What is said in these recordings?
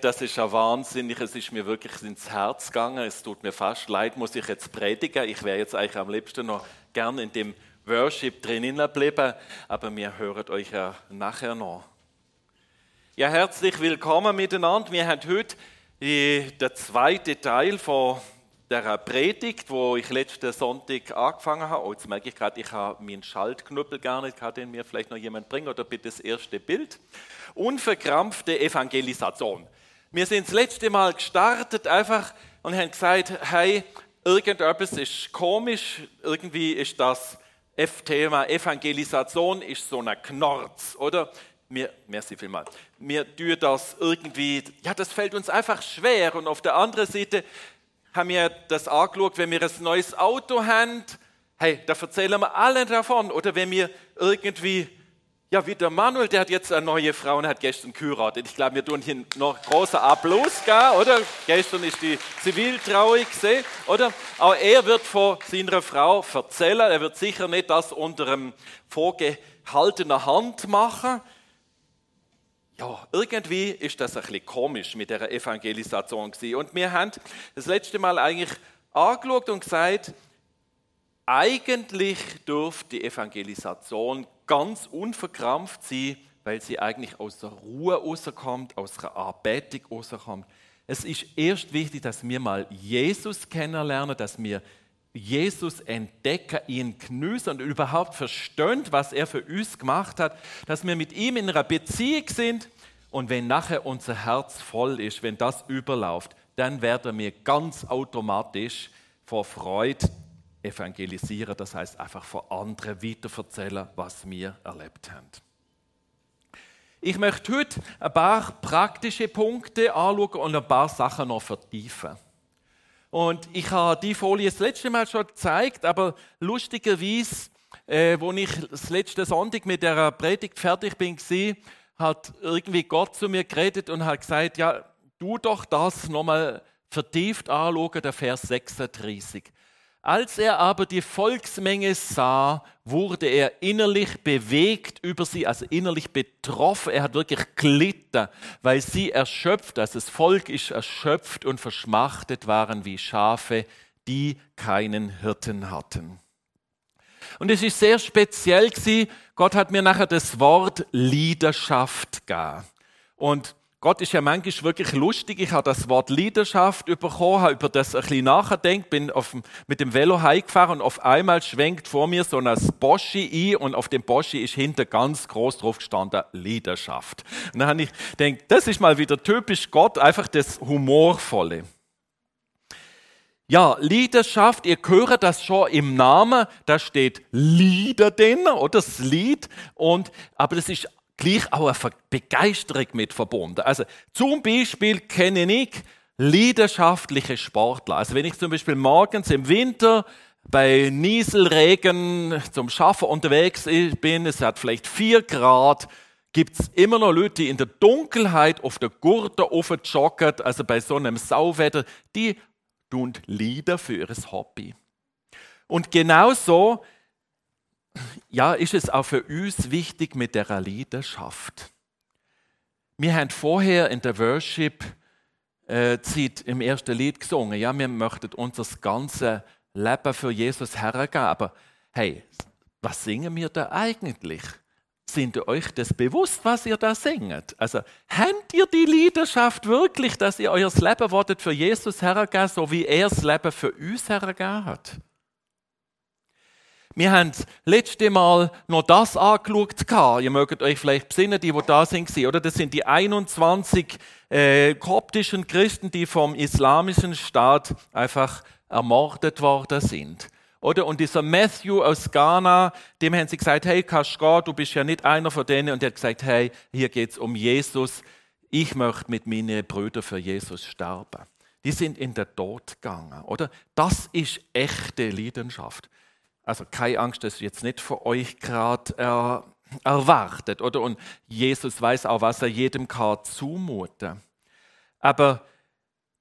Das ist ja wahnsinnig, es ist mir wirklich ins Herz gegangen. Es tut mir fast leid, muss ich jetzt predigen. Ich wäre jetzt eigentlich am liebsten noch gerne in dem Worship drinnen bleiben, aber wir hören euch ja nachher noch. Ja, herzlich willkommen miteinander. Wir haben heute den zweiten Teil von der Predigt, wo ich letzten Sonntag angefangen habe. Oh, jetzt merke ich gerade, ich habe meinen Schaltknüppel gar nicht, kann den mir vielleicht noch jemand bringen oder bitte das erste Bild. Unverkrampfte Evangelisation. Wir sind das letzte Mal gestartet einfach und haben gesagt, hey, irgendetwas ist komisch, irgendwie ist das Thema Evangelisation ist so ein Knorz, oder? Wir, merci vielmals. Wir tun das irgendwie, ja, das fällt uns einfach schwer. Und auf der anderen Seite haben wir das angeschaut, wenn wir ein neues Auto haben, hey, da erzählen wir alle davon. Oder wenn wir irgendwie ja, wie der Manuel, der hat jetzt eine neue Frau und hat gestern geheiratet. Ich glaube, wir tun hier noch großer Applaus, gell, oder? Gestern ist die Ziviltrauung gesehen, oder? Auch er wird von seiner Frau erzählen. Er wird sicher nicht das unter einem vorgehaltener Hand machen. Ja, irgendwie ist das ein bisschen komisch mit der Evangelisation gewesen. Und wir haben das letzte Mal eigentlich angeschaut und gesagt, eigentlich dürfte die Evangelisation ganz unverkrampft sein, weil sie eigentlich aus der Ruhe rauskommt, aus der Anbetung rauskommt. Es ist erst wichtig, dass wir mal Jesus kennenlernen, dass wir Jesus entdecken, ihn genießen und überhaupt verstehen, was er für uns gemacht hat, dass wir mit ihm in einer Beziehung sind und wenn nachher unser Herz voll ist, wenn das überläuft, dann werden wir ganz automatisch vor Freude evangelisieren, das heißt einfach vor anderen weiterverzählen, was wir erlebt haben. Ich möchte heute ein paar praktische Punkte anschauen und ein paar Sachen noch vertiefen. Und ich habe die Folie das letzte Mal schon gezeigt, aber lustigerweise, äh, wo ich das letzte Sonntag mit der Predigt fertig bin, war, hat irgendwie Gott zu mir geredet und hat gesagt, ja, du doch das nochmal vertieft anschauen, der Vers 36. Als er aber die Volksmenge sah, wurde er innerlich bewegt über sie, also innerlich betroffen. Er hat wirklich gelitten, weil sie erschöpft, also das Volk ist erschöpft und verschmachtet waren wie Schafe, die keinen Hirten hatten. Und es ist sehr speziell gewesen. Gott hat mir nachher das Wort Leidenschaft gegeben. Und Gott ist ja manchmal wirklich lustig. Ich habe das Wort Leidenschaft bekommen, habe über das ein bisschen nachgedacht, bin auf, mit dem Velo heimgefahren und auf einmal schwenkt vor mir so ein Boschi ein und auf dem Boschi ist hinter ganz groß drauf gestanden Leidenschaft. Und dann habe ich gedacht, das ist mal wieder typisch Gott, einfach das Humorvolle. Ja, Leidenschaft, ihr hört das schon im Namen, da steht Lieder drin, oder das Lied, und, aber das ist gleich auch eine Begeisterung mit verbunden. Also zum Beispiel kenne ich leidenschaftliche Sportler. Also wenn ich zum Beispiel morgens im Winter bei Nieselregen zum Schaffen unterwegs bin, es hat vielleicht vier Grad, gibt es immer noch Leute, die in der Dunkelheit auf der Gurte joggen, also bei so einem Sauwetter, die tun Lieder für ihr Hobby. Und genauso ja, ist es auch für uns wichtig mit der Leidenschaft. Wir haben vorher in der Worship äh, Zeit im ersten Lied gesungen. Ja, wir möchten unser ganzes Leben für Jesus hergeben. Aber hey, was singen wir da eigentlich? Sind ihr euch das bewusst, was ihr da singt? Also, habt ihr die Leidenschaft wirklich, dass ihr euer Leben wolltet für Jesus hergeben, so wie er das Leben für uns hergegeben hat? Wir haben das letzte Mal noch das angeschaut. Ihr mögt euch vielleicht besinnen, die, die da sind, oder? Das sind die 21 äh, koptischen Christen, die vom islamischen Staat einfach ermordet worden sind. Oder? Und dieser Matthew aus Ghana, dem haben sie gesagt, hey Kashgar, du bist ja nicht einer von denen. Und er hat gesagt, hey, hier geht es um Jesus. Ich möchte mit meinen Brüdern für Jesus sterben. Die sind in den Tod gegangen, oder? Das ist echte Leidenschaft. Also keine Angst, das ist jetzt nicht für euch gerade äh, erwartet, oder? Und Jesus weiß auch, was er jedem kann zumuten. Aber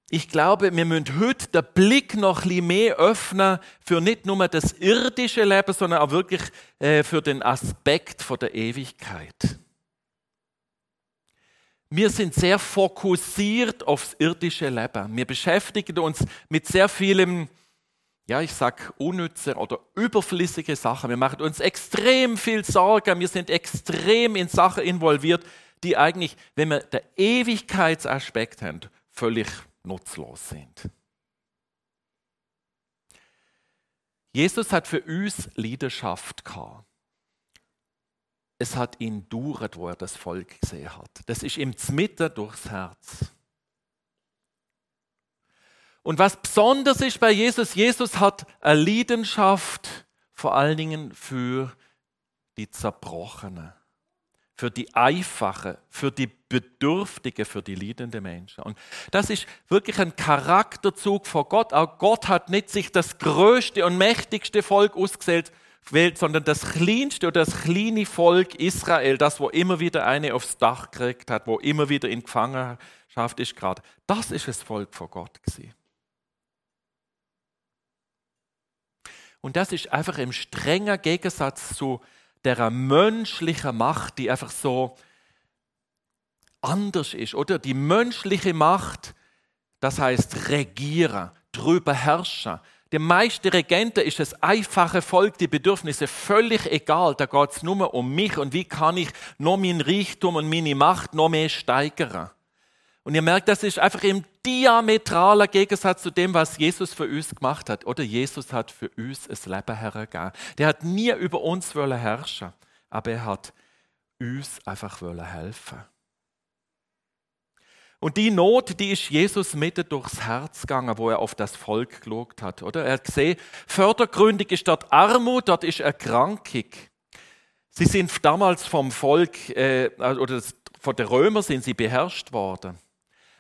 ich glaube, wir müssen heute den Blick noch ein mehr öffnen für nicht nur das irdische Leben, sondern auch wirklich äh, für den Aspekt von der Ewigkeit. wir sind sehr fokussiert aufs irdische Leben. Wir beschäftigen uns mit sehr vielem, ja, ich sag unnütze oder überflüssige Sachen. Wir machen uns extrem viel Sorgen. Wir sind extrem in Sachen involviert, die eigentlich, wenn wir den Ewigkeitsaspekt haben, völlig nutzlos sind. Jesus hat für uns Leidenschaft gehabt es hat ihn duret, wo er das Volk gesehen hat. Das ist ihm zmitte durchs Herz. Und was besonders ist bei Jesus, Jesus hat eine Leidenschaft vor allen Dingen für die Zerbrochenen, für die Einfache, für die Bedürftige, für die leidenden Menschen. Und das ist wirklich ein Charakterzug vor Gott. Auch Gott hat nicht sich das größte und mächtigste Volk ausgesellt, sondern das kleinste oder das kleine Volk Israel, das, wo immer wieder eine aufs Dach gekriegt hat, wo immer wieder in Gefangenschaft ist gerade, das ist das Volk von Gott gewesen. Und das ist einfach im strengen Gegensatz zu der menschlichen Macht, die einfach so anders ist, oder? Die menschliche Macht, das heißt regieren, drüber herrschen, der meisten Regenten ist das einfache Volk, die Bedürfnisse völlig egal. Da geht es nur um mich und wie kann ich noch meinen Reichtum und meine Macht noch mehr steigern. Und ihr merkt, das ist einfach im diametraler Gegensatz zu dem, was Jesus für uns gemacht hat. Oder Jesus hat für uns ein Leben hergegeben. Der hat nie über uns herrschen aber er hat uns einfach helfen und die Not, die ist Jesus mitten durchs Herz gegangen, wo er auf das Volk geschaut hat. Oder? Er hat gesehen, fördergründig ist dort Armut, dort ist Erkrankung. Sie sind damals vom Volk äh, oder von den Römern sind sie beherrscht worden.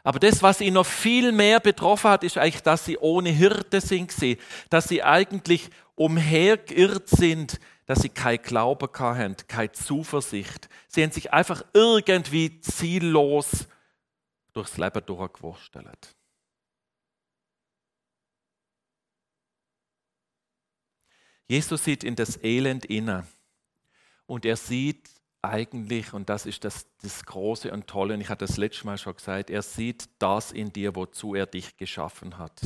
Aber das, was ihn noch viel mehr betroffen hat, ist eigentlich, dass sie ohne Hirte sind, dass sie eigentlich umhergeirrt sind, dass sie kein Glauben hatten, keine Zuversicht. Sie haben sich einfach irgendwie ziellos durchs Leben durchgewurstelt. Jesus sieht in das Elend inne und er sieht eigentlich, und das ist das, das Große und Tolle, und ich hatte das letzte Mal schon gesagt, er sieht das in dir, wozu er dich geschaffen hat.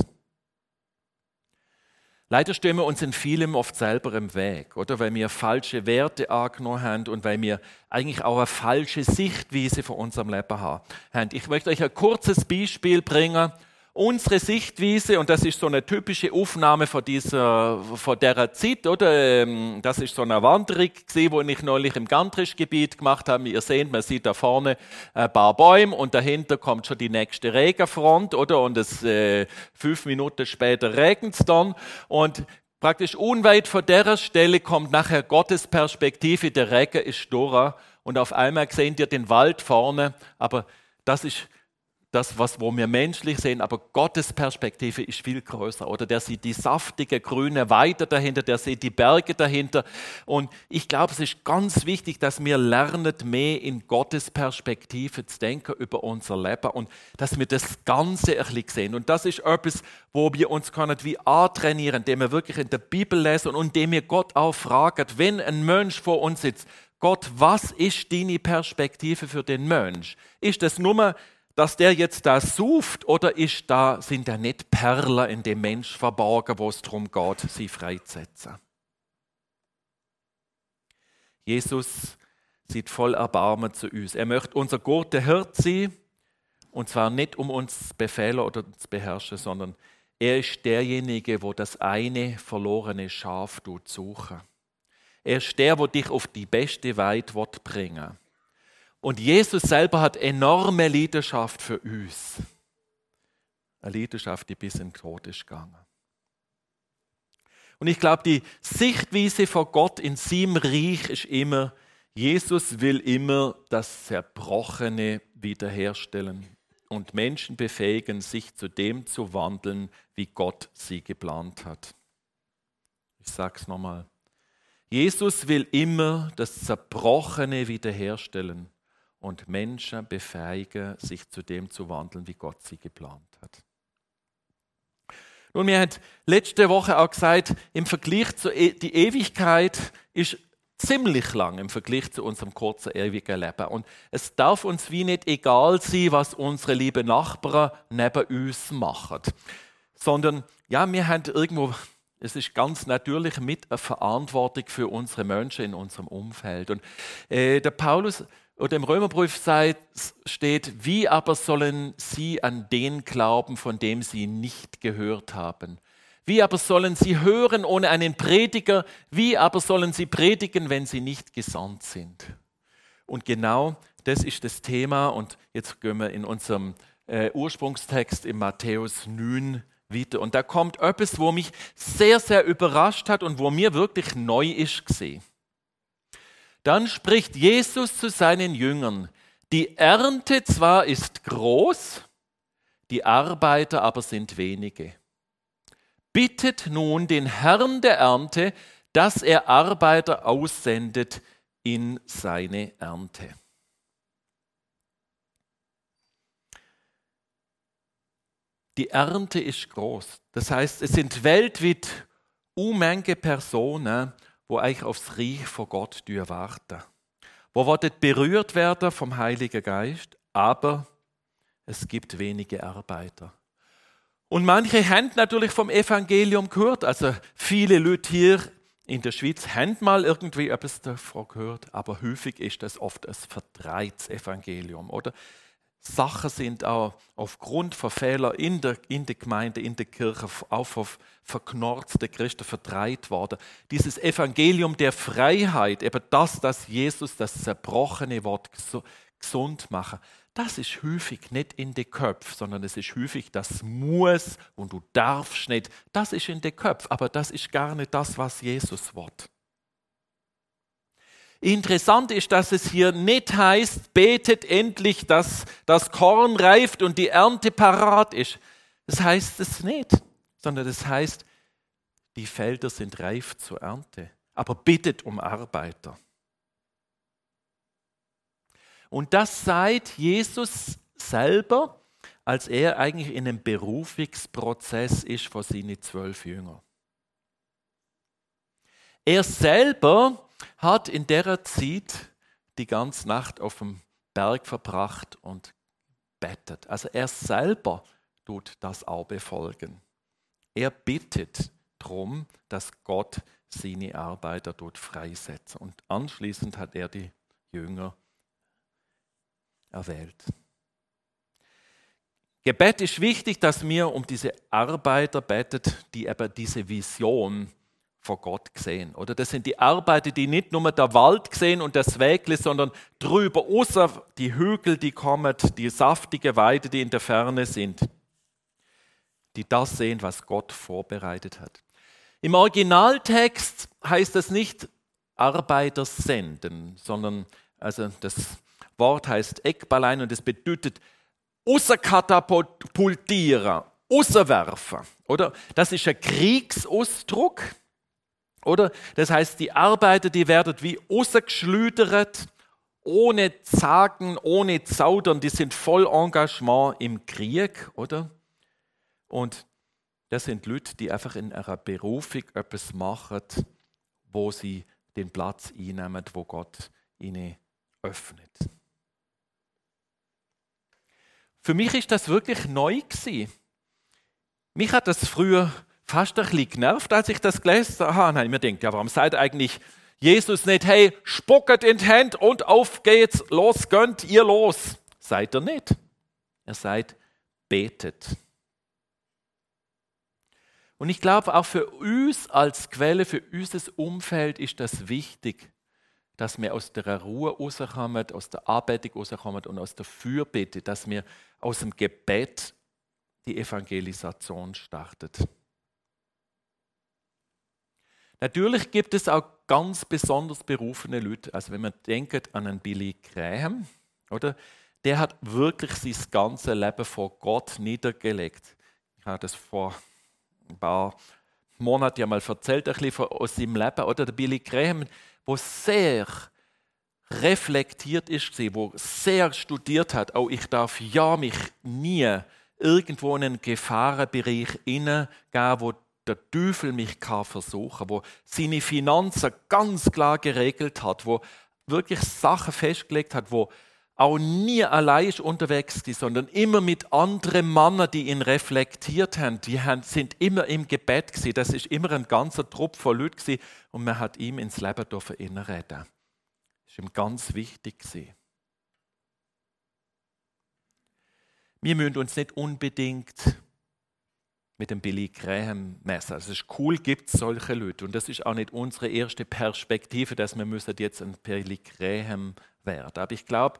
Leider stehen wir uns in vielem oft selber im Weg, oder? Weil wir falsche Werte angenommen haben und weil wir eigentlich auch eine falsche Sichtweise von unserem Leben haben. Ich möchte euch ein kurzes Beispiel bringen unsere Sichtweise, und das ist so eine typische Aufnahme von dieser, von der Zeit, oder? Ähm, das ist so eine Wanderung gewesen, wo ich neulich im Gantrischgebiet gemacht habe. Ihr seht, man sieht da vorne ein paar Bäume und dahinter kommt schon die nächste Regenfront, oder? Und es, äh, fünf Minuten später regnet es dann und praktisch unweit von der Stelle kommt nachher Gottes Perspektive, der Regen ist durch und auf einmal sehen ihr den Wald vorne, aber das ist das, was wo wir menschlich sehen, aber Gottes Perspektive ist viel größer. Oder der sieht die saftige grüne Weide dahinter, der sieht die Berge dahinter. Und ich glaube, es ist ganz wichtig, dass wir lernen, mehr in Gottes Perspektive zu denken über unser Leben und dass wir das Ganze ein bisschen sehen. Und das ist etwas, wo wir uns können wie antrainieren, indem wir wirklich in der Bibel lesen und indem wir Gott auch fragen, wenn ein Mensch vor uns sitzt, Gott, was ist deine Perspektive für den Mensch? Ist das nur dass der jetzt da sucht oder ist da, sind da nicht Perlen in dem Mensch verborgen, wo es darum geht, sie freizusetzen? Jesus sieht voll Erbarmen zu uns. Er möchte unser guter Hirt sein und zwar nicht um uns zu befehlen oder zu beherrschen, sondern er ist derjenige, wo das eine verlorene Schaf suchen. Er ist der, wo dich auf die beste Weide bringen will. Und Jesus selber hat enorme Leidenschaft für uns. Eine Leidenschaft, die bis in den Tod ist gegangen. Und ich glaube, die Sichtweise von Gott in seinem Reich ist immer, Jesus will immer das Zerbrochene wiederherstellen und Menschen befähigen, sich zu dem zu wandeln, wie Gott sie geplant hat. Ich sage es nochmal. Jesus will immer das Zerbrochene wiederherstellen und Menschen befähigen, sich zu dem zu wandeln, wie Gott sie geplant hat. Nun, mir hat letzte Woche auch gesagt, im Vergleich zur e die Ewigkeit ist ziemlich lang im Vergleich zu unserem kurzen, ewigen Leben. Und es darf uns wie nicht egal sein, was unsere lieben Nachbarn neben uns machen. Sondern, ja, wir haben irgendwo, es ist ganz natürlich mit eine Verantwortung für unsere Menschen in unserem Umfeld. Und äh, der Paulus oder im Römerbrief steht, wie aber sollen sie an den glauben, von dem sie nicht gehört haben? Wie aber sollen sie hören ohne einen Prediger? Wie aber sollen sie predigen, wenn sie nicht gesandt sind? Und genau das ist das Thema. Und jetzt gehen wir in unserem äh, Ursprungstext in Matthäus 9 wieder. Und da kommt etwas, wo mich sehr, sehr überrascht hat und wo mir wirklich neu ist gesehen. Dann spricht Jesus zu seinen Jüngern, die Ernte zwar ist groß, die Arbeiter aber sind wenige. Bittet nun den Herrn der Ernte, dass er Arbeiter aussendet in seine Ernte. Die Ernte ist groß. Das heißt, es sind weltweit Unmenge Personen, wo eigentlich aufs Reich von Gott warten. Wo wollen berührt werden vom Heiligen Geist, aber es gibt wenige Arbeiter. Und manche haben natürlich vom Evangelium gehört. Also viele Leute hier in der Schweiz haben mal irgendwie etwas davon gehört, aber häufig ist das oft ein verdreites Evangelium, oder? Sachen sind auch aufgrund von Fehlern in der, in der Gemeinde, in der Kirche, auch auf verknorzte Christen verdreht worden. Dieses Evangelium der Freiheit, eben das, dass Jesus das zerbrochene Wort gesund machen, das ist häufig nicht in den Köpfen, sondern es ist häufig das Muss und du darfst nicht. Das ist in den Köpfen, aber das ist gar nicht das, was Jesus will. Interessant ist, dass es hier nicht heißt, betet endlich, dass das Korn reift und die Ernte parat ist. Das heißt es nicht, sondern das heißt, die Felder sind reif zur Ernte. Aber bittet um Arbeiter. Und das sagt Jesus selber, als er eigentlich in einem Berufungsprozess ist von seinen zwölf Jüngern. Er selber hat in der Zeit die ganze Nacht auf dem Berg verbracht und bettet. Also er selber tut das auch befolgen. Er bittet darum, dass Gott seine Arbeiter dort freisetzt. Und anschließend hat er die Jünger erwählt. Gebet ist wichtig, dass wir um diese Arbeiter betet, die eben diese Vision vor Gott sehen. Oder das sind die Arbeiter, die nicht nur der Wald sehen und das Wägle, sondern drüber, außer die Hügel, die kommen, die saftige Weide, die in der Ferne sind, die das sehen, was Gott vorbereitet hat. Im Originaltext heißt das nicht Arbeiter senden, sondern also das Wort heißt Eckballein und es bedeutet außerkatapultieren, außerwerfen. Oder? Das ist ein Kriegsausdruck. Oder? Das heißt, die Arbeiter, die werden wie außergeschlüdert, ohne Zagen, ohne Zaudern, die sind voll Engagement im Krieg, oder? Und das sind Leute, die einfach in einer Berufung etwas machen, wo sie den Platz einnehmen, wo Gott ihnen öffnet. Für mich ist das wirklich neu gewesen. Mich hat das früher fast ein bisschen genervt, als ich das gelesen habe. Nein, mir denkt, ja, warum seid eigentlich Jesus nicht, hey, spucket in die Hand und auf geht's, los, gönnt ihr los. Seid ihr nicht. Er seid betet. Und ich glaube, auch für uns als Quelle, für unser Umfeld ist das wichtig, dass wir aus der Ruhe rauskommen, aus der Arbeitung rauskommen und aus der Fürbitte, dass wir aus dem Gebet die Evangelisation startet. Natürlich gibt es auch ganz besonders berufene Leute. Also wenn man denkt an einen Billy Graham, oder? Der hat wirklich sein ganzes Leben vor Gott niedergelegt. Ich habe das vor ein paar Monaten ja mal erzählt, ein bisschen aus seinem Leben. Oder der Billy Graham, wo sehr reflektiert ist, wo sehr studiert hat, auch ich darf ja mich nie irgendwo in einen Gefahrenbereich hineingehen, wo der Teufel mich kann versuchen, wo seine Finanzen ganz klar geregelt hat, wo wirklich Sachen festgelegt hat, wo auch nie allein unterwegs war, sondern immer mit anderen Männern, die ihn reflektiert haben. Die sind immer im Gebet gewesen. Das ist immer ein ganzer Trupp von Leuten gewesen. und man hat ihm ins Leben dürfen. Das ist ihm ganz wichtig gewesen. Wir müssen uns nicht unbedingt mit dem Billy Graham messen. Es ist cool, gibt es solche Leute. Und das ist auch nicht unsere erste Perspektive, dass wir müssen jetzt ein Billy Graham werden. Aber ich glaube,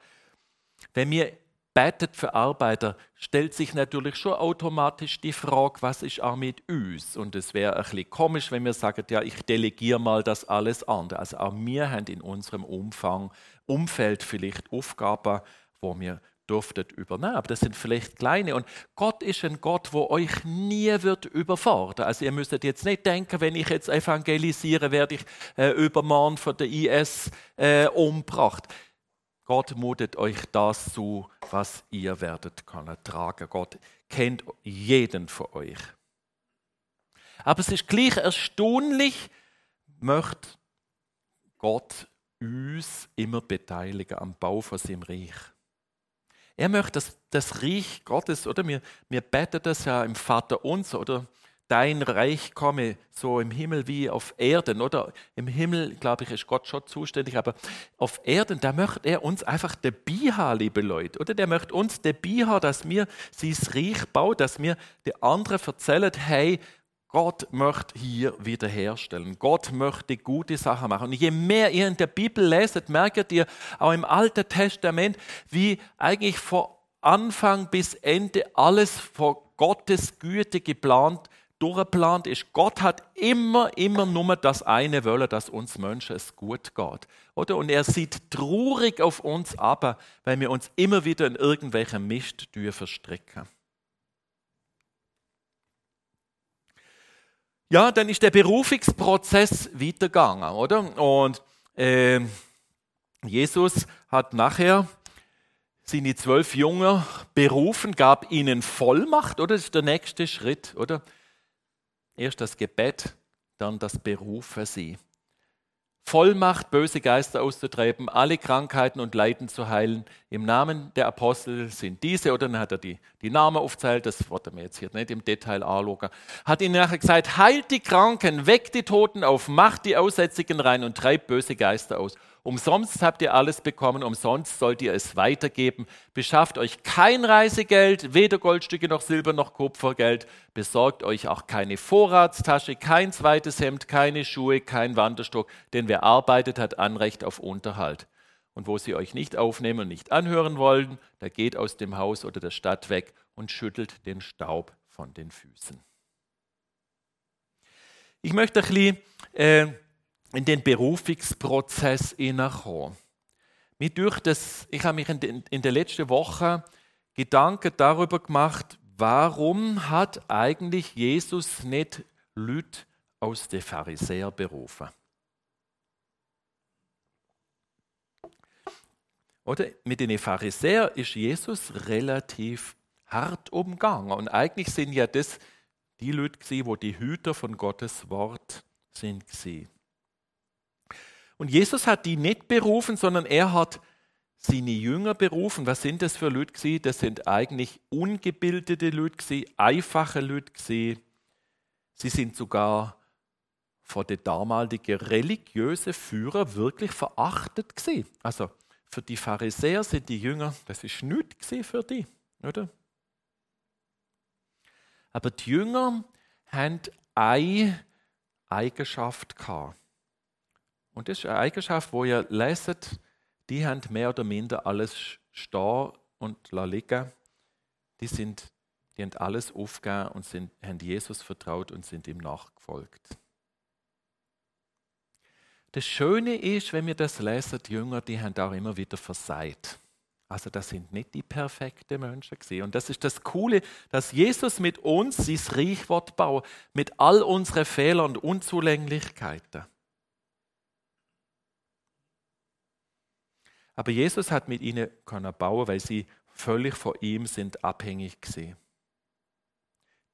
wenn wir betet für Arbeiter, stellt sich natürlich schon automatisch die Frage, was ist auch mit uns? Und es wäre ein bisschen komisch, wenn wir sagen, ja, ich delegiere mal das alles an. Also auch wir haben in unserem Umfang, Umfeld vielleicht Aufgaben, wo wir durftet übernehmen. Aber das sind vielleicht kleine. Und Gott ist ein Gott, wo euch nie wird überfordern. Also ihr müsstet jetzt nicht denken, wenn ich jetzt evangelisiere, werde ich äh, übermorgen von der IS äh, umgebracht. Gott mutet euch das zu, was ihr werdet können tragen. Gott kennt jeden von euch. Aber es ist gleich erstaunlich, möchte Gott uns immer beteiligen am Bau von seinem Reich. Er möchte das, das Reich Gottes, oder? Wir, wir beten das ja im Vater uns, oder? Dein Reich komme so im Himmel wie auf Erden, oder? Im Himmel, glaube ich, ist Gott schon zuständig, aber auf Erden, da möchte er uns einfach dabei haben, liebe Leute, oder? Der möchte uns dabei haben, dass wir sein Reich bauen, dass wir die anderen erzählen, hey, Gott möchte hier wiederherstellen. Gott möchte gute Sachen machen. Und je mehr ihr in der Bibel leset, merkt ihr auch im Alten Testament, wie eigentlich von Anfang bis Ende alles vor Gottes Güte geplant, durchgeplant ist. Gott hat immer, immer nur das eine wollen, dass uns Menschen es gut geht. Oder? Und er sieht traurig auf uns ab, weil wir uns immer wieder in irgendwelchen Mist verstricken. Ja, dann ist der Berufungsprozess weitergegangen, oder? Und äh, Jesus hat nachher seine zwölf Jünger berufen, gab ihnen Vollmacht, oder? Das ist der nächste Schritt, oder? Erst das Gebet, dann das Berufen sie. Vollmacht, böse Geister auszutreiben, alle Krankheiten und Leiden zu heilen. Im Namen der Apostel sind diese, oder dann hat er die, die Namen aufzählt, das wollte wir jetzt hier nicht im Detail anschauen. Hat ihnen nachher gesagt, heilt die Kranken, weckt die Toten auf, macht die Aussätzigen rein und treibt böse Geister aus. Umsonst habt ihr alles bekommen, umsonst sollt ihr es weitergeben. Beschafft euch kein Reisegeld, weder Goldstücke noch Silber noch Kupfergeld. Besorgt euch auch keine Vorratstasche, kein zweites Hemd, keine Schuhe, kein Wanderstock, denn wer arbeitet, hat Anrecht auf Unterhalt. Und wo sie euch nicht aufnehmen und nicht anhören wollen, da geht aus dem Haus oder der Stadt weg und schüttelt den Staub von den Füßen. Ich möchte ein bisschen äh, in den Berufungsprozess hineinkommen. ich habe mich in, der letzten Woche Gedanken darüber gemacht, warum hat eigentlich Jesus nicht Leute aus den Pharisäer berufen? Oder mit den Pharisäern ist Jesus relativ hart umgegangen. Und eigentlich sind ja das die Leute, die die Hüter von Gottes Wort sind. Und Jesus hat die nicht berufen, sondern er hat seine Jünger berufen. Was sind das für Leute? Das sind eigentlich ungebildete Leute, einfache Leute. Sie sind sogar von den damaligen religiösen Führern wirklich verachtet. Also für die Pharisäer sind die Jünger, das ist nichts für die, oder? Aber die Jünger haben eine Eigenschaft gehabt. Und das ist eine Eigenschaft, wo ihr leset, die haben mehr oder minder alles stehen und liegen. Die, sind, die haben alles aufgegeben und sind, haben Jesus vertraut und sind ihm nachgefolgt. Das Schöne ist, wenn wir das lesen, die Jünger, die haben auch immer wieder versagt. Also das sind nicht die perfekten Menschen gewesen. Und das ist das Coole, dass Jesus mit uns sein Reich bauen mit all unseren Fehlern und Unzulänglichkeiten. Aber Jesus hat mit ihnen können bauen, weil sie völlig von ihm sind abhängig gesehen.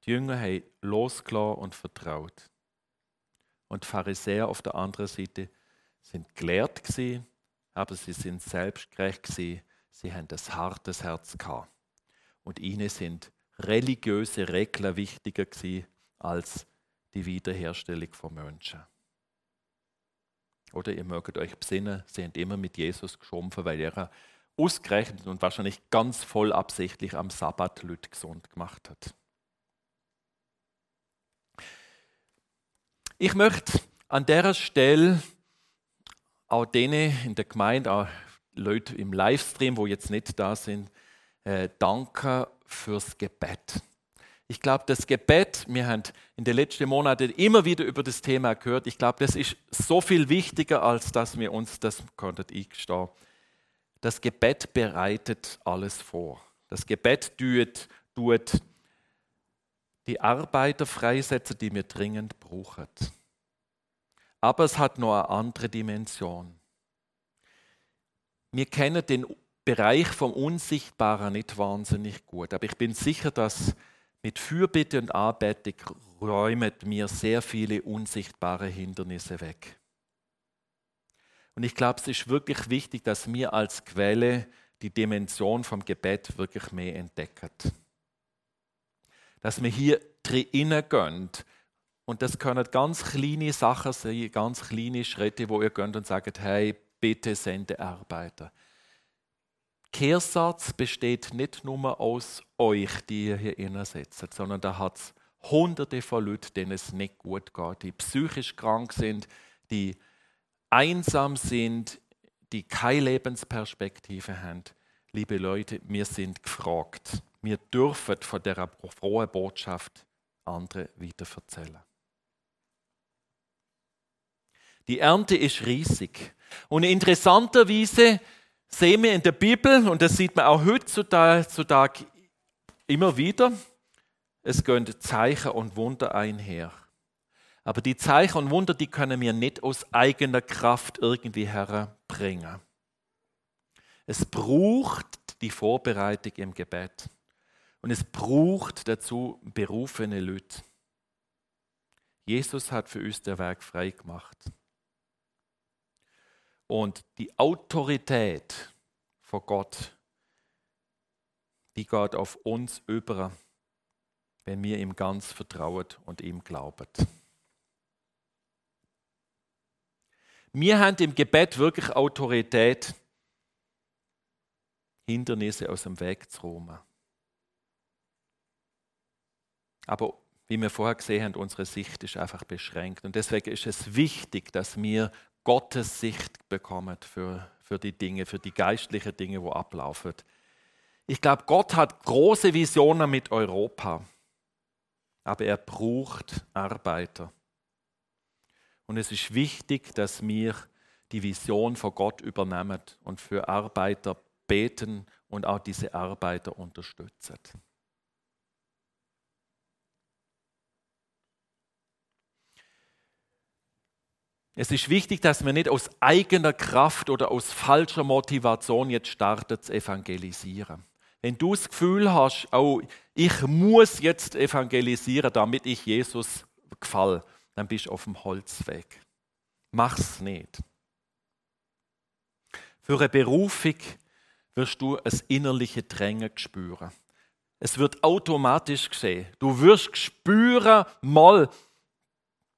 Die Jünger haben losgelassen und vertraut. Und die Pharisäer auf der anderen Seite sind gelehrt gewesen, aber sie sind selbstgerecht gewesen. Sie haben das hartes Herz gehabt. Und ihnen sind religiöse Regeln wichtiger gewesen als die Wiederherstellung von Menschen. Oder ihr mögt euch besinnen, sie haben immer mit Jesus geschumpfen, weil er ausgerechnet und wahrscheinlich ganz voll absichtlich am Sabbat Leute gesund gemacht hat. Ich möchte an der Stelle auch denen in der Gemeinde, auch Leute im Livestream, wo jetzt nicht da sind, äh, danken fürs Gebet. Ich glaube, das Gebet, wir haben in den letzten Monaten immer wieder über das Thema gehört. Ich glaube, das ist so viel wichtiger, als dass wir uns das eingestehen Das Gebet bereitet alles vor. Das Gebet tut, tut die Arbeiter freisetzen, die wir dringend brauchen. Aber es hat noch eine andere Dimension. Wir kennen den Bereich vom Unsichtbaren nicht wahnsinnig gut, aber ich bin sicher, dass mit Fürbitte und Anbetung räumet mir sehr viele unsichtbare Hindernisse weg. Und ich glaube, es ist wirklich wichtig, dass wir als Quelle die Dimension vom Gebet wirklich mehr entdecken. Dass wir hier drinnen gehen. Und das können ganz kleine Sachen sein, ganz kleine Schritte, wo ihr könnt und sagt, hey, bitte sende Arbeiter. Kehrsatz besteht nicht nur aus euch, die ihr hier innen sondern da hat es hunderte von Leuten, denen es nicht gut geht, die psychisch krank sind, die einsam sind, die keine Lebensperspektive haben. Liebe Leute, wir sind gefragt. Wir dürfen von der frohen Botschaft andere wieder erzählen. Die Ernte ist riesig. Und interessanterweise sehen wir in der Bibel, und das sieht man auch heutzutage immer wieder, es gehen Zeichen und Wunder einher. Aber die Zeichen und Wunder, die können wir nicht aus eigener Kraft irgendwie herbringen. Es braucht die Vorbereitung im Gebet. Und es braucht dazu berufene Leute. Jesus hat für uns den Weg frei gemacht. Und die Autorität vor Gott, die geht auf uns über, wenn wir ihm ganz vertrauen und ihm glauben. Wir haben im Gebet wirklich Autorität, Hindernisse aus dem Weg zu räumen. Aber wie wir vorher gesehen haben, unsere Sicht ist einfach beschränkt. Und deswegen ist es wichtig, dass wir Gottes Sicht bekommen für, für die Dinge, für die geistlichen Dinge, wo ablaufen. Ich glaube, Gott hat große Visionen mit Europa, aber er braucht Arbeiter. Und es ist wichtig, dass wir die Vision von Gott übernehmen und für Arbeiter beten und auch diese Arbeiter unterstützen. Es ist wichtig, dass wir nicht aus eigener Kraft oder aus falscher Motivation jetzt starten zu evangelisieren. Wenn du das Gefühl hast, oh, ich muss jetzt evangelisieren, damit ich Jesus gefall, dann bist du auf dem Holzweg. Mach's nicht. Für eine Berufung wirst du ein innerliche Drängen spüren. Es wird automatisch geschehen. Du wirst spüren, mal,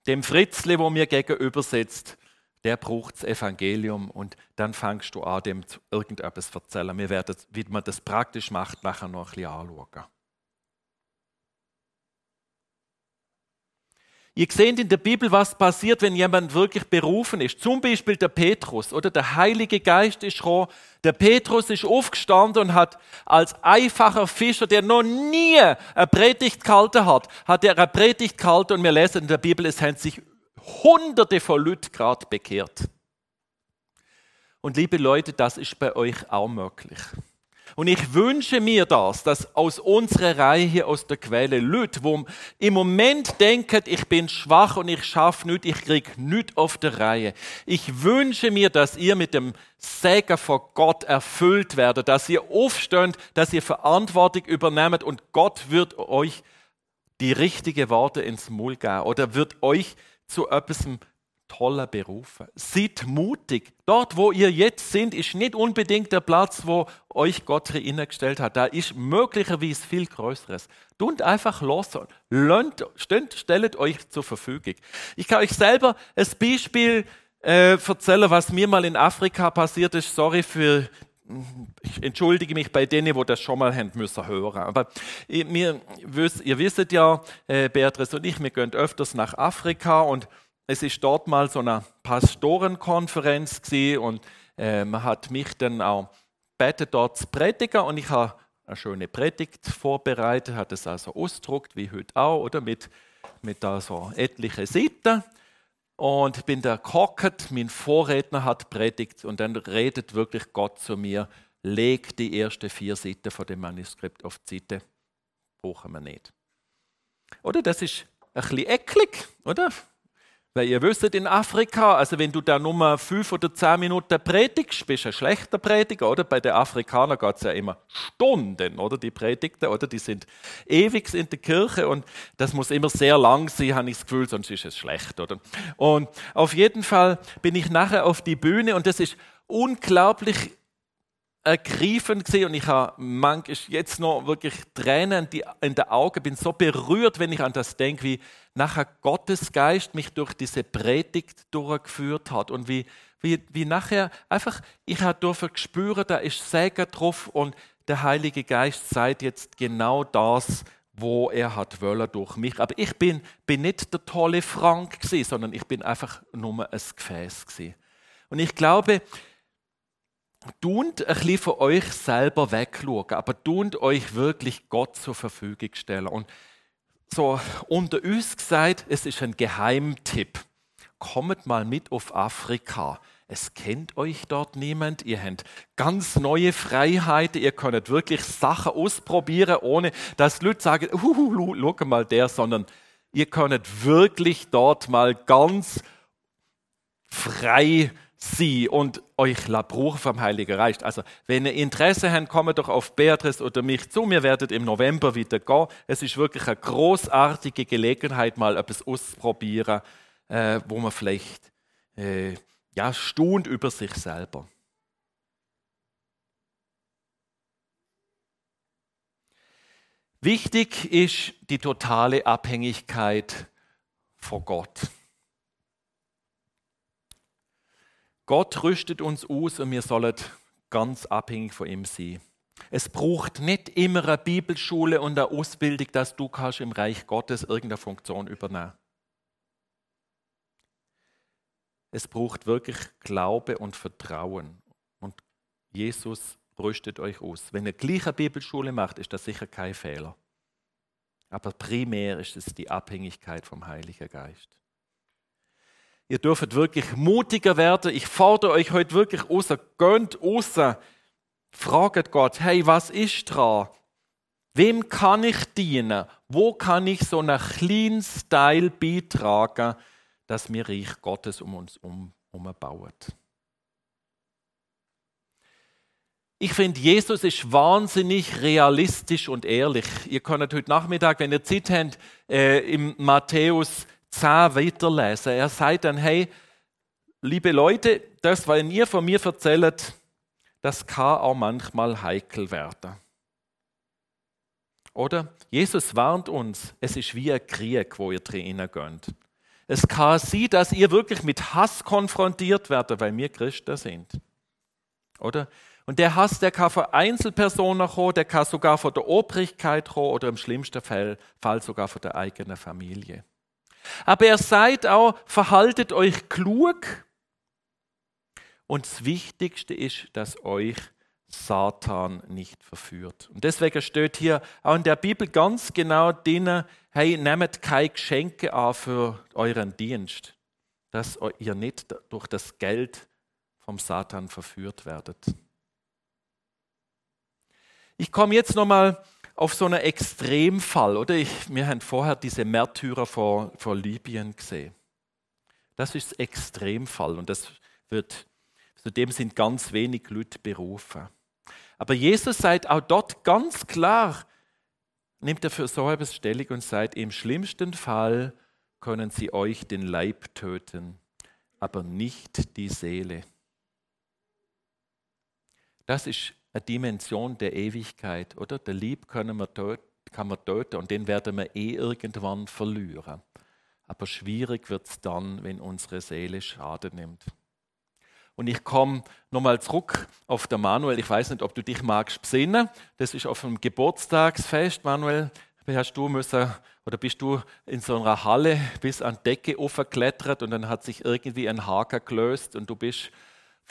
dem Fritzle, wo mir gegenüber sitzt, der braucht das Evangelium und dann fangst du an, dem irgendetwas zu erzählen. Wir werden, wie man das praktisch macht, nachher noch ein bisschen anschauen. Ihr seht in der Bibel, was passiert, wenn jemand wirklich berufen ist. Zum Beispiel der Petrus oder der Heilige Geist ist gekommen. Der Petrus ist aufgestanden und hat als einfacher Fischer, der noch nie eine Predigt gehalten hat, hat er eine Predigt gehalten und wir lesen in der Bibel, es haben sich hunderte von Leuten gerade bekehrt. Und liebe Leute, das ist bei euch auch möglich. Und ich wünsche mir das, dass aus unserer Reihe hier aus der Quelle Leute, die im Moment denken, ich bin schwach und ich schaffe nichts, ich kriege nichts auf der Reihe. Ich wünsche mir, dass ihr mit dem Segen von Gott erfüllt werdet, dass ihr aufsteht, dass ihr Verantwortung übernehmt und Gott wird euch die richtigen Worte ins Maul geben oder wird euch zu etwas Tollen berufen. Seid mutig. Dort, wo ihr jetzt sind, ist nicht unbedingt der Platz, wo euch Gott hineingestellt hat. Da ist möglicherweise viel Größeres. Tut einfach los. Lernt, stellt euch zur Verfügung. Ich kann euch selber ein Beispiel äh, erzählen, was mir mal in Afrika passiert ist. Sorry für ich entschuldige mich bei denen, wo das schon mal haben müssen hören. Aber ihr, ihr wisst ja, äh, Beatrice und ich, wir gehen öfters nach Afrika und es ist dort mal so eine Pastorenkonferenz und äh, man hat mich dann auch gebeten, dort zu predigen und ich habe eine schöne Predigt vorbereitet, hat es also ausgedruckt, wie heute auch, oder mit, mit da so etlichen Seiten und bin da gehockt, mein Vorredner hat predigt und dann redet wirklich Gott zu mir, leg die ersten vier Seiten von dem Manuskript auf die Seite, brauchen wir nicht. Oder das ist ein bisschen eklig, oder? Weil ihr wisst, in Afrika, also wenn du da nur fünf oder zehn Minuten predigst, bist du ein schlechter Prediger, oder? Bei den Afrikanern geht es ja immer Stunden, oder? Die Predigten, oder? Die sind ewig in der Kirche und das muss immer sehr lang sein, habe ich das Gefühl, sonst ist es schlecht, oder? Und auf jeden Fall bin ich nachher auf die Bühne und das ist unglaublich ergreifend gesehen und ich habe manchmal jetzt noch wirklich Tränen in den Augen, bin so berührt, wenn ich an das denke, wie nachher Gottes Geist mich durch diese Predigt durchgeführt hat und wie, wie, wie nachher einfach, ich habe dürfen spüren, da ist Segen drauf und der Heilige Geist sagt jetzt genau das, wo er hat wollen durch mich. Aber ich bin, bin nicht der tolle Frank gewesen, sondern ich bin einfach nur ein Gefäß gewesen. Und ich glaube, tut ein bisschen von euch selber wegschauen, aber tut euch wirklich Gott zur Verfügung stellen. Und so unter uns gesagt, es ist ein Geheimtipp. Kommt mal mit auf Afrika. Es kennt euch dort niemand. Ihr habt ganz neue Freiheiten. Ihr könnt wirklich Sachen ausprobieren, ohne dass Leute sagen, uh, schau mal der, sondern ihr könnt wirklich dort mal ganz frei sie und euch la brauchen vom Heiligen Geist. Also, wenn ihr Interesse habt, kommt doch auf Beatrice oder mich zu. Wir werden im November wieder gehen. Es ist wirklich eine großartige Gelegenheit, mal etwas auszuprobieren, äh, wo man vielleicht äh, ja, staunt über sich selber. Wichtig ist die totale Abhängigkeit von Gott. Gott rüstet uns aus und wir sollen ganz abhängig von ihm sein. Es braucht nicht immer eine Bibelschule und eine Ausbildung, dass du kannst im Reich Gottes irgendeine Funktion übernehmen. Es braucht wirklich Glaube und Vertrauen. Und Jesus rüstet euch aus. Wenn ihr gleich eine Bibelschule macht, ist das sicher kein Fehler. Aber primär ist es die Abhängigkeit vom Heiligen Geist. Ihr dürft wirklich mutiger werden. Ich fordere euch heute wirklich raus. Gönnt raus. Fragt Gott, hey, was ist dran? Wem kann ich dienen? Wo kann ich so einen kleinen Teil beitragen, dass wir Reich Gottes um uns herum bauen? Ich finde, Jesus ist wahnsinnig realistisch und ehrlich. Ihr könnt heute Nachmittag, wenn ihr Zeit habt, äh, im Matthäus 10 weiterlesen. Er sagt dann, hey, liebe Leute, das, was ihr von mir erzählt, das kann auch manchmal heikel werden. Oder? Jesus warnt uns, es ist wie ein Krieg, wo ihr drinnen geht. Es kann sein, dass ihr wirklich mit Hass konfrontiert werdet, weil wir Christen sind. Oder? Und der Hass, der kann von Einzelpersonen kommen, der kann sogar von der Obrigkeit kommen oder im schlimmsten Fall, Fall sogar von der eigenen Familie. Aber er sagt auch, verhaltet euch klug. Und das Wichtigste ist, dass euch Satan nicht verführt. Und deswegen steht hier auch in der Bibel ganz genau drin, hey, nehmt keine Geschenke an für euren Dienst, dass ihr nicht durch das Geld vom Satan verführt werdet. Ich komme jetzt nochmal auf so einen Extremfall, oder? Ich, wir haben vorher diese Märtyrer vor, vor Libyen gesehen. Das ist Extremfall und das wird, zu dem sind ganz wenig Leute berufen. Aber Jesus sagt auch dort ganz klar, nimmt er für so etwas Stellung und sagt, im schlimmsten Fall können sie euch den Leib töten, aber nicht die Seele. Das ist eine Dimension der Ewigkeit, oder? Der Lieb können wir töten, kann man töten und den werden wir eh irgendwann verlieren. Aber schwierig wird es dann, wenn unsere Seele Schaden nimmt. Und ich komme nochmal zurück auf den Manuel. Ich weiß nicht, ob du dich magst besinnen. Das ist auf dem Geburtstagsfest, Manuel. Hast du müssen, oder bist du in so einer Halle bis an die Decke aufgeklettert und dann hat sich irgendwie ein Haken gelöst und du bist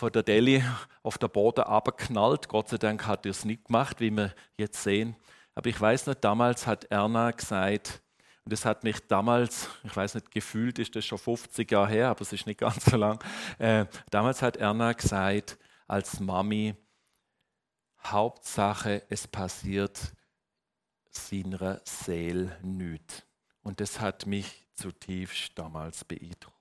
von der Deli auf der Boden abgeknallt. Gott sei Dank hat er es nicht gemacht, wie wir jetzt sehen. Aber ich weiß nicht, damals hat Erna gesagt, und das hat mich damals, ich weiß nicht, gefühlt ist das schon 50 Jahre her, aber es ist nicht ganz so lang. Äh, damals hat Erna gesagt, als Mami, Hauptsache, es passiert seiner Seele nichts. Und das hat mich zutiefst damals beeindruckt.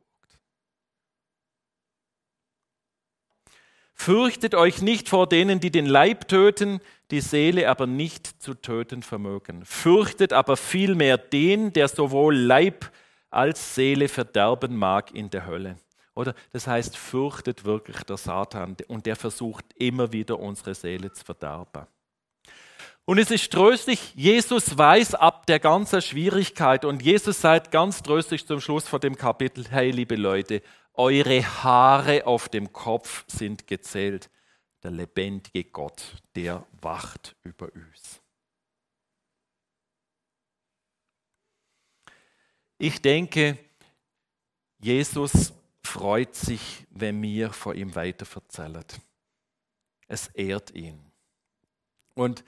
Fürchtet euch nicht vor denen, die den Leib töten, die Seele aber nicht zu töten vermögen. Fürchtet aber vielmehr den, der sowohl Leib als Seele verderben mag in der Hölle. Oder das heißt, fürchtet wirklich der Satan und der versucht immer wieder unsere Seele zu verderben. Und es ist tröstlich, Jesus weiß ab der ganzen Schwierigkeit und Jesus sagt ganz tröstlich zum Schluss von dem Kapitel, hey liebe Leute, eure Haare auf dem Kopf sind gezählt. Der lebendige Gott, der wacht über uns. Ich denke, Jesus freut sich, wenn wir von ihm weiter erzählen. Es ehrt ihn. Und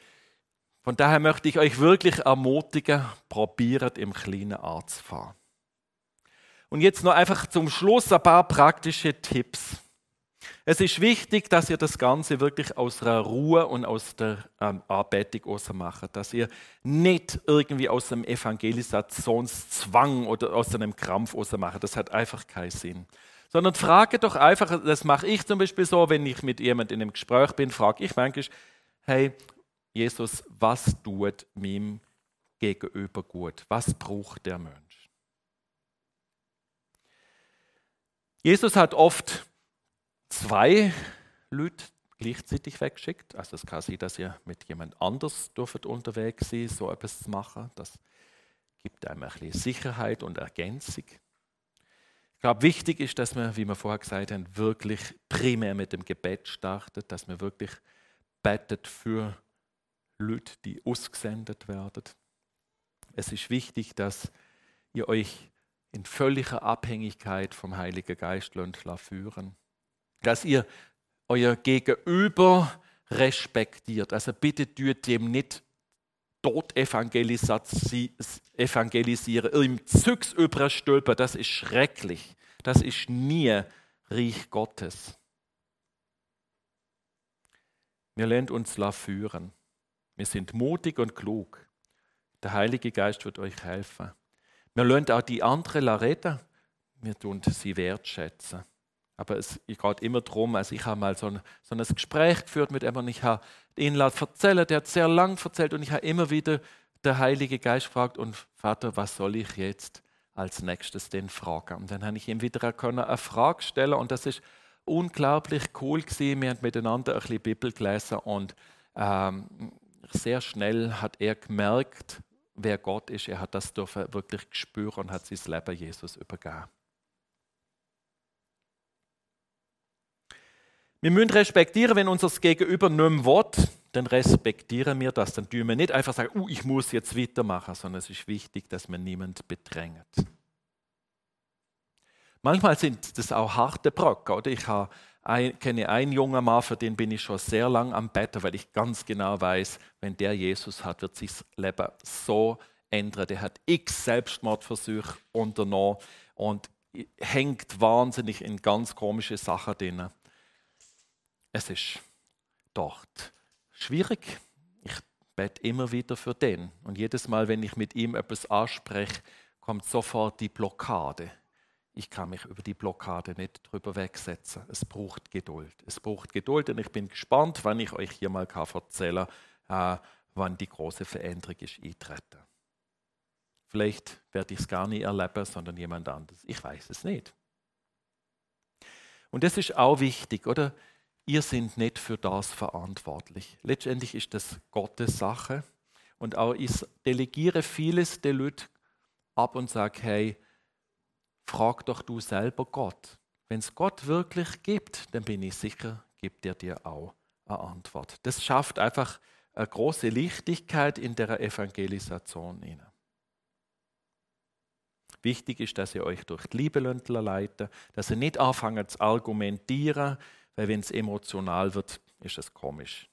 von daher möchte ich euch wirklich ermutigen, probiert im Kleinen anzufahren. Und jetzt noch einfach zum Schluss ein paar praktische Tipps. Es ist wichtig, dass ihr das Ganze wirklich aus einer Ruhe und aus der ähm, Anbetung macht. Dass ihr nicht irgendwie aus einem Evangelisationszwang oder aus einem Krampf macht. Das hat einfach keinen Sinn. Sondern frage doch einfach, das mache ich zum Beispiel so, wenn ich mit jemandem in einem Gespräch bin, frage ich manchmal, hey, Jesus, was tut meinem Gegenüber gut? Was braucht der Mensch? Jesus hat oft zwei Leute gleichzeitig weggeschickt. Also es kann sein, dass ihr mit jemand anders dürft unterwegs sein, so etwas zu machen. Das gibt einem ein bisschen Sicherheit und Ergänzung. Ich glaube, wichtig ist, dass wir, wie wir vorher gesagt haben, wirklich primär mit dem Gebet startet, dass wir wirklich betet für Leute, die ausgesendet werden. Es ist wichtig, dass ihr euch in völliger Abhängigkeit vom Heiligen Geist führen. Dass ihr euer Gegenüber respektiert. Also bitte tut dem nicht dort evangelisieren, im Zügs überstülpen, das ist schrecklich. Das ist nie Reich Gottes. Wir lernen uns führen. Wir sind mutig und klug. Der Heilige Geist wird euch helfen. Wir lernen auch die anderen reden. Wir tun sie wertschätzen. Aber es geht immer darum, also ich habe mal so ein, so ein Gespräch geführt mit und ich habe ihn erzählen, der hat sehr lang erzählt und ich habe immer wieder der Heilige Geist gefragt und Vater, was soll ich jetzt als nächstes den fragen? Und dann habe ich ihm wieder eine Frage stellen und das ist unglaublich cool gewesen. Wir haben miteinander ein bisschen Bibel gelesen und ähm, sehr schnell hat er gemerkt, wer Gott ist. Er hat das dürfen wirklich spüren und hat sein Leben Jesus übergeben. Wir müssen respektieren, wenn unser Gegenüber nicht mehr will, dann respektieren wir das. Dann tun wir nicht einfach sagen, uh, ich muss jetzt weitermachen, sondern es ist wichtig, dass man niemand bedrängt. Manchmal sind das auch harte Brocken. Oder? Ich habe ein, kenne einen jungen Mann, für den bin ich schon sehr lange am Bett, weil ich ganz genau weiß, wenn der Jesus hat, wird sich das Leben so ändern. Der hat x Selbstmordversuche unternommen und hängt wahnsinnig in ganz komische Sachen drin. Es ist dort schwierig. Ich bete immer wieder für den. Und jedes Mal, wenn ich mit ihm etwas anspreche, kommt sofort die Blockade ich kann mich über die Blockade nicht drüber wegsetzen. Es braucht Geduld. Es braucht Geduld und ich bin gespannt, wann ich euch hier mal erzählen kann, äh, wann die große Veränderung ist eintreten. Vielleicht werde ich es gar nicht erleben, sondern jemand anderes. Ich weiß es nicht. Und das ist auch wichtig, oder? Ihr seid nicht für das verantwortlich. Letztendlich ist das Gottes Sache. Und auch ich delegiere vieles den Leuten ab und sage, hey, frag doch du selber Gott. Wenn es Gott wirklich gibt, dann bin ich sicher, gibt er dir auch eine Antwort. Das schafft einfach eine große Lichtigkeit in der Evangelisation. Wichtig ist, dass ihr euch durch die Liebe leiten dass ihr nicht anfangen zu argumentieren, weil wenn es emotional wird, ist es komisch.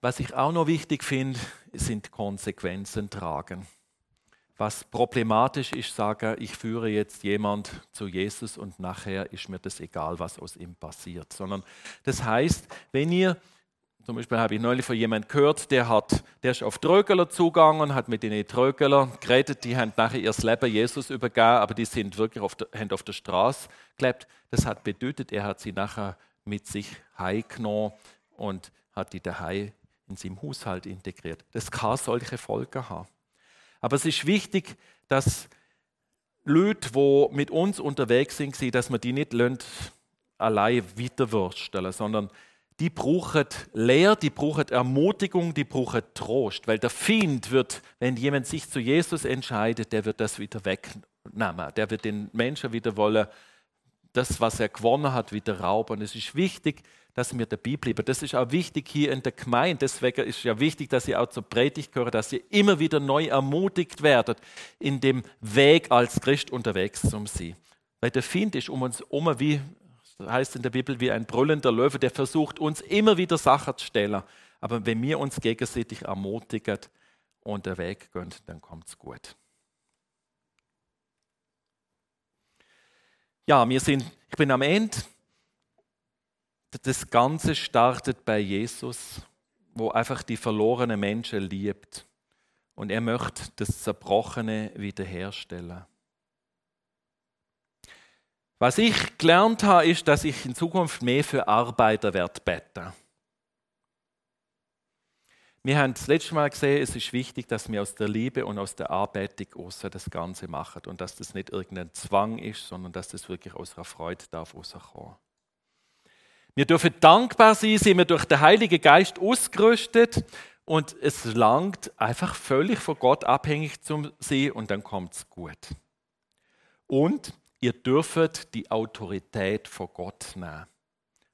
Was ich auch noch wichtig finde, sind Konsequenzen tragen. Was problematisch ist, sagen, ich führe jetzt jemand zu Jesus und nachher ist mir das egal, was aus ihm passiert. Sondern das heißt, wenn ihr zum Beispiel habe ich neulich von jemandem gehört, der, hat, der ist auf Trögeler zugegangen hat mit den Trögeler geredet. Die haben nachher ihr Leben Jesus übergeben, aber die sind wirklich auf der, haben auf der Straße gelebt. Das hat bedeutet, er hat sie nachher mit sich heimgenommen und hat die daheim in seinem Haushalt integriert. Das kann solche Folgen haben. Aber es ist wichtig, dass Leute, die mit uns unterwegs sind, dass wir die nicht allein weiterwursteln, sondern die brauchen Lehr, die brauchen Ermutigung, die brauchen Trost. Weil der Feind wird, wenn jemand sich zu Jesus entscheidet, der wird das wieder wegnehmen. Der wird den Menschen wieder wollen, das, was er gewonnen hat, wieder rauben. Und es ist wichtig, dass wir dabei bleiben. Das ist auch wichtig hier in der Gemeinde. Deswegen ist es ja wichtig, dass ihr auch zur Predigt gehört, dass ihr immer wieder neu ermutigt werdet, in dem Weg als Christ unterwegs zu sein. Weil der Feind ist um uns herum wie heißt in der Bibel wie ein brüllender Löwe, der versucht uns immer wieder Sachen zu stellen. Aber wenn wir uns gegenseitig ermutigen und den Weg gehen, dann kommt es gut. Ja, wir sind, ich bin am Ende. Das Ganze startet bei Jesus, wo einfach die verlorenen Menschen liebt. Und er möchte das Zerbrochene wiederherstellen. Was ich gelernt habe, ist, dass ich in Zukunft mehr für Arbeiter werde beten. Wir haben das letzte Mal gesehen, es ist wichtig, dass wir aus der Liebe und aus der Arbeitung außer das Ganze machen und dass das nicht irgendein Zwang ist, sondern dass das wirklich aus einer Freude darf. Wir dürfen dankbar sein, sind wir durch den Heiligen Geist ausgerüstet und es langt einfach völlig von Gott abhängig zu sein und dann kommt es gut. Und ihr dürft die Autorität vor Gott nehmen,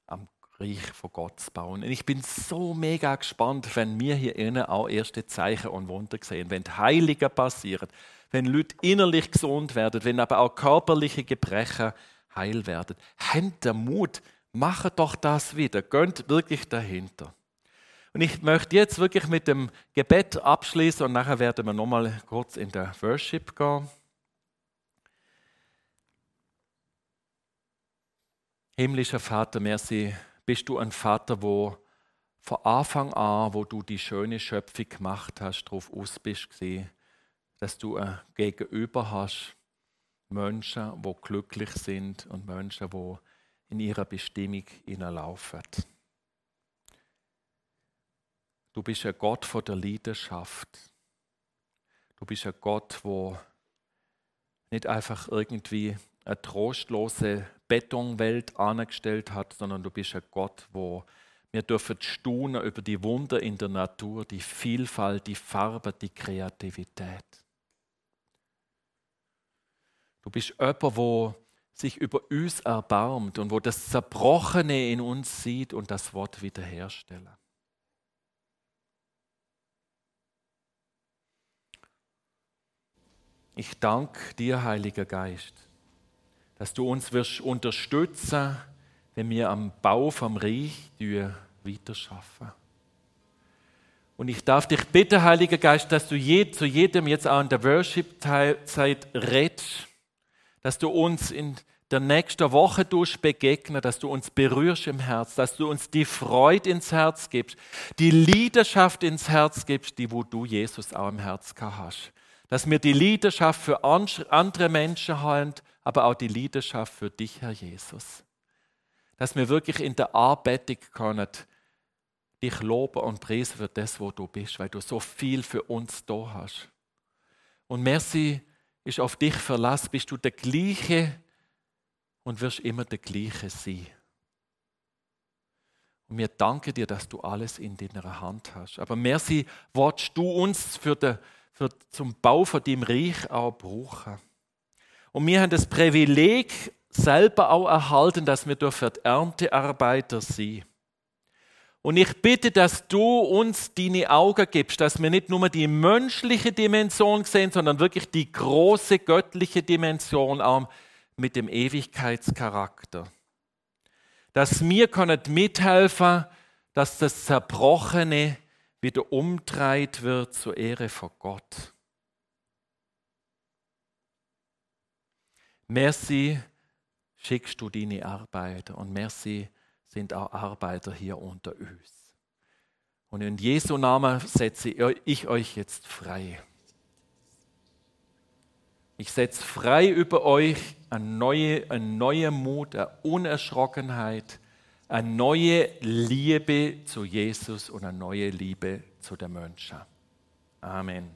am Reich von Gott zu bauen. Und ich bin so mega gespannt, wenn wir hier innen auch erste Zeichen und Wunder sehen, wenn Heiliger passieren, wenn Leute innerlich gesund werden, wenn aber auch körperliche Gebrechen heil werden. Habt den Mut, macht doch das wieder, gönnt wirklich dahinter. Und ich möchte jetzt wirklich mit dem Gebet abschließen und nachher werden wir nochmal kurz in der Worship gehen. Himmlischer Vater, merci, bist du ein Vater, wo von Anfang an, wo du die schöne Schöpfung gemacht hast, darauf aus bist, dass du ein Gegenüber hast, Menschen, wo glücklich sind und Menschen, wo in ihrer Bestimmung laufen. Du bist ein Gott von der Leidenschaft. Du bist ein Gott, wo nicht einfach irgendwie eine trostlose Betonwelt angestellt hat, sondern du bist ein Gott, wo wir dürfen staunen über die Wunder in der Natur, die Vielfalt, die Farbe, die Kreativität. Du bist jemand, wo sich über uns erbarmt und wo das Zerbrochene in uns sieht und das Wort wiederherstellen. Ich danke dir, Heiliger Geist, dass du uns wirst unterstützen, wenn wir am Bau vom Reich weiterschaffen. Und ich darf dich bitten, Heiliger Geist, dass du je, zu jedem jetzt auch in der Worship-Zeit redest, dass du uns in der nächsten Woche durch begegnen, dass du uns berührst im Herz, dass du uns die Freude ins Herz gibst, die Leidenschaft ins Herz gibst, die wo du Jesus auch im Herz hast. Dass wir die Leidenschaft für andere Menschen haben aber auch die Leidenschaft für dich, Herr Jesus. Dass wir wirklich in der Arbeit können, dich loben und preisen für das, wo du bist, weil du so viel für uns da hast. Und merci ist auf dich verlassen, bist du der gleiche und wirst immer der gleiche sein. Und wir danken dir, dass du alles in deiner Hand hast. Aber merci, willst du uns für, den, für zum Bau von deinem Reich auch brauchen. Und wir haben das Privileg selber auch erhalten, dass wir dürfen Erntearbeiter sein. Und ich bitte, dass du uns deine Augen gibst, dass wir nicht nur die menschliche Dimension sehen, sondern wirklich die große göttliche Dimension auch mit dem Ewigkeitscharakter dass wir können mithelfen, dass das Zerbrochene wieder umdreht wird zur Ehre von Gott. Merci schickst du deine Arbeiter und merci sind auch Arbeiter hier unter uns. Und in Jesu Namen setze ich euch jetzt frei. Ich setze frei über euch eine neue, ein neuer Mut, eine Unerschrockenheit, eine neue Liebe zu Jesus und eine neue Liebe zu den Menschen. Amen.